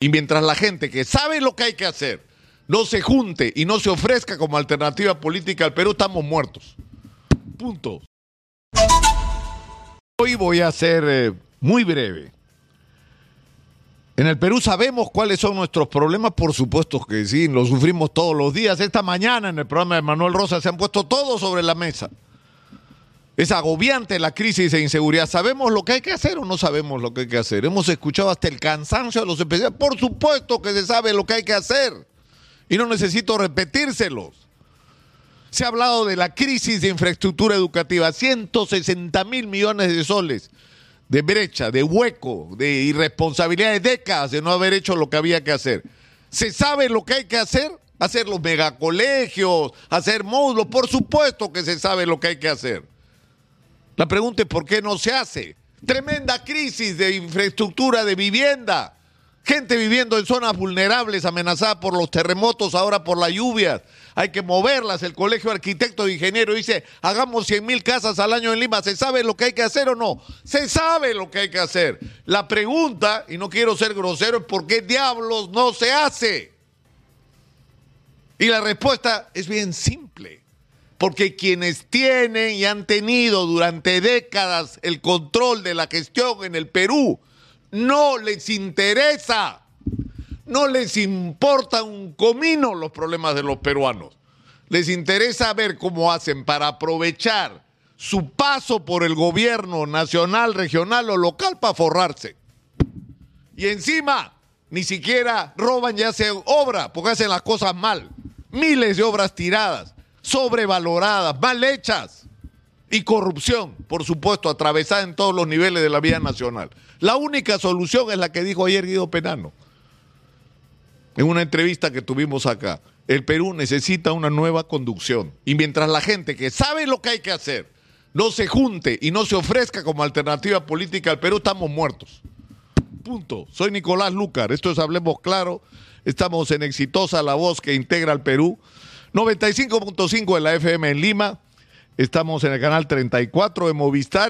Y mientras la gente que sabe lo que hay que hacer no se junte y no se ofrezca como alternativa política al Perú, estamos muertos. Punto. Hoy voy a ser eh, muy breve. En el Perú sabemos cuáles son nuestros problemas, por supuesto que sí, los sufrimos todos los días. Esta mañana en el programa de Manuel Rosa se han puesto todos sobre la mesa. Es agobiante la crisis de inseguridad. ¿Sabemos lo que hay que hacer o no sabemos lo que hay que hacer? Hemos escuchado hasta el cansancio de los especialistas. Por supuesto que se sabe lo que hay que hacer. Y no necesito repetírselos. Se ha hablado de la crisis de infraestructura educativa. 160 mil millones de soles de brecha, de hueco, de irresponsabilidad de décadas de no haber hecho lo que había que hacer. ¿Se sabe lo que hay que hacer? Hacer los megacolegios, hacer módulos. Por supuesto que se sabe lo que hay que hacer. La pregunta es por qué no se hace. Tremenda crisis de infraestructura de vivienda. Gente viviendo en zonas vulnerables, amenazadas por los terremotos, ahora por las lluvias. Hay que moverlas. El Colegio de Arquitectos e dice, hagamos 100 mil casas al año en Lima. ¿Se sabe lo que hay que hacer o no? Se sabe lo que hay que hacer. La pregunta, y no quiero ser grosero, es por qué diablos no se hace. Y la respuesta es bien simple porque quienes tienen y han tenido durante décadas el control de la gestión en el Perú, no les interesa, no les importa un comino los problemas de los peruanos. Les interesa ver cómo hacen para aprovechar su paso por el gobierno nacional, regional o local para forrarse. Y encima, ni siquiera roban y hacen obra, porque hacen las cosas mal. Miles de obras tiradas sobrevaloradas, mal hechas y corrupción, por supuesto, atravesada en todos los niveles de la vida nacional. La única solución es la que dijo ayer Guido Penano en una entrevista que tuvimos acá. El Perú necesita una nueva conducción y mientras la gente que sabe lo que hay que hacer no se junte y no se ofrezca como alternativa política al Perú, estamos muertos. Punto. Soy Nicolás Lucar. Esto es Hablemos Claro. Estamos en Exitosa, la voz que integra al Perú. 95.5 en la FM en Lima. Estamos en el canal 34 de Movistar.